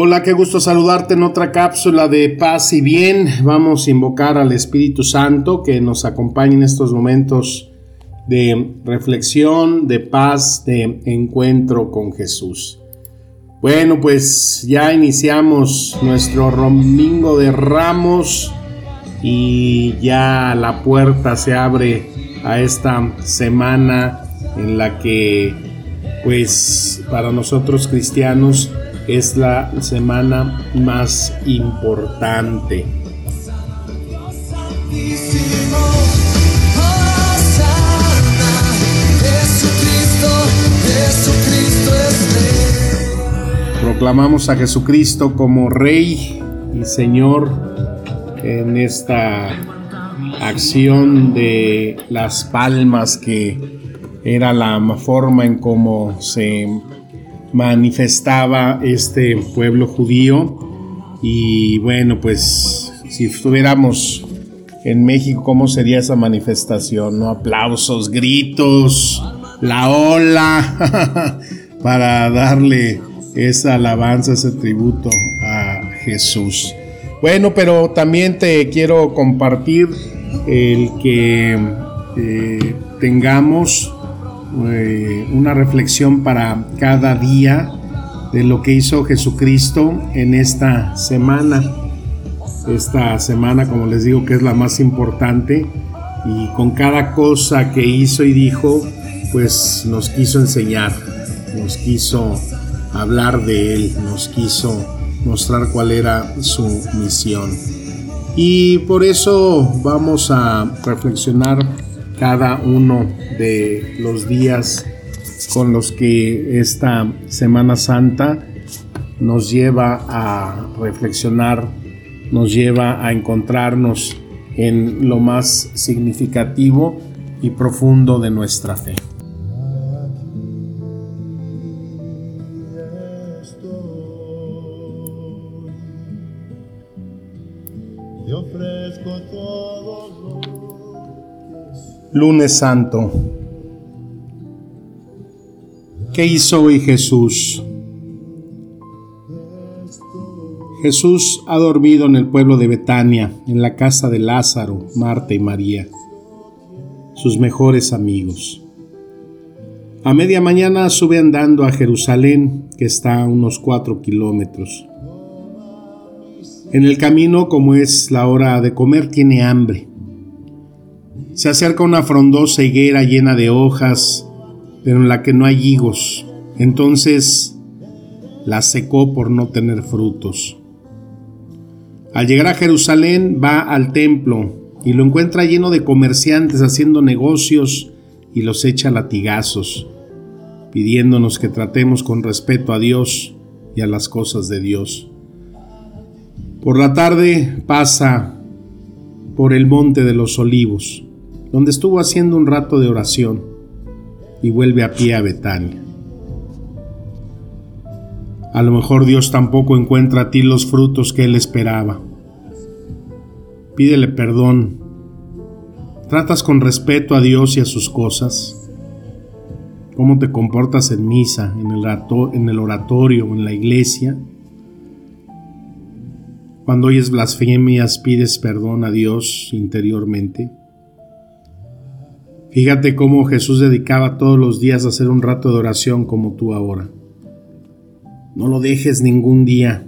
Hola, qué gusto saludarte en otra cápsula de paz y bien. Vamos a invocar al Espíritu Santo que nos acompañe en estos momentos de reflexión, de paz, de encuentro con Jesús. Bueno, pues ya iniciamos nuestro domingo de ramos y ya la puerta se abre a esta semana en la que pues para nosotros cristianos es la semana más importante. Proclamamos a Jesucristo como Rey y Señor en esta acción de las palmas que era la forma en cómo se manifestaba este pueblo judío. Y bueno, pues si estuviéramos en México, ¿cómo sería esa manifestación? ¿No? Aplausos, gritos, la ola, para darle esa alabanza, ese tributo a Jesús. Bueno, pero también te quiero compartir el que eh, tengamos eh, una reflexión para cada día de lo que hizo Jesucristo en esta semana. Esta semana, como les digo, que es la más importante y con cada cosa que hizo y dijo, pues nos quiso enseñar, nos quiso hablar de él, nos quiso mostrar cuál era su misión. Y por eso vamos a reflexionar cada uno de los días con los que esta Semana Santa nos lleva a reflexionar, nos lleva a encontrarnos en lo más significativo y profundo de nuestra fe. Lunes Santo. ¿Qué hizo hoy Jesús? Jesús ha dormido en el pueblo de Betania, en la casa de Lázaro, Marta y María, sus mejores amigos. A media mañana sube andando a Jerusalén, que está a unos cuatro kilómetros. En el camino, como es la hora de comer, tiene hambre se acerca una frondosa higuera llena de hojas, pero en la que no hay higos. Entonces la secó por no tener frutos. Al llegar a Jerusalén va al templo y lo encuentra lleno de comerciantes haciendo negocios y los echa latigazos, pidiéndonos que tratemos con respeto a Dios y a las cosas de Dios. Por la tarde pasa por el monte de los olivos donde estuvo haciendo un rato de oración y vuelve a pie a Betania. A lo mejor Dios tampoco encuentra a ti los frutos que Él esperaba. Pídele perdón. ¿Tratas con respeto a Dios y a sus cosas? ¿Cómo te comportas en misa, en el, oratorio en la iglesia? Cuando oyes blasfemias, pides perdón a Dios interiormente. Fíjate cómo Jesús dedicaba todos los días a hacer un rato de oración como tú ahora. No lo dejes ningún día,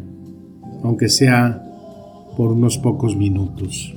aunque sea por unos pocos minutos.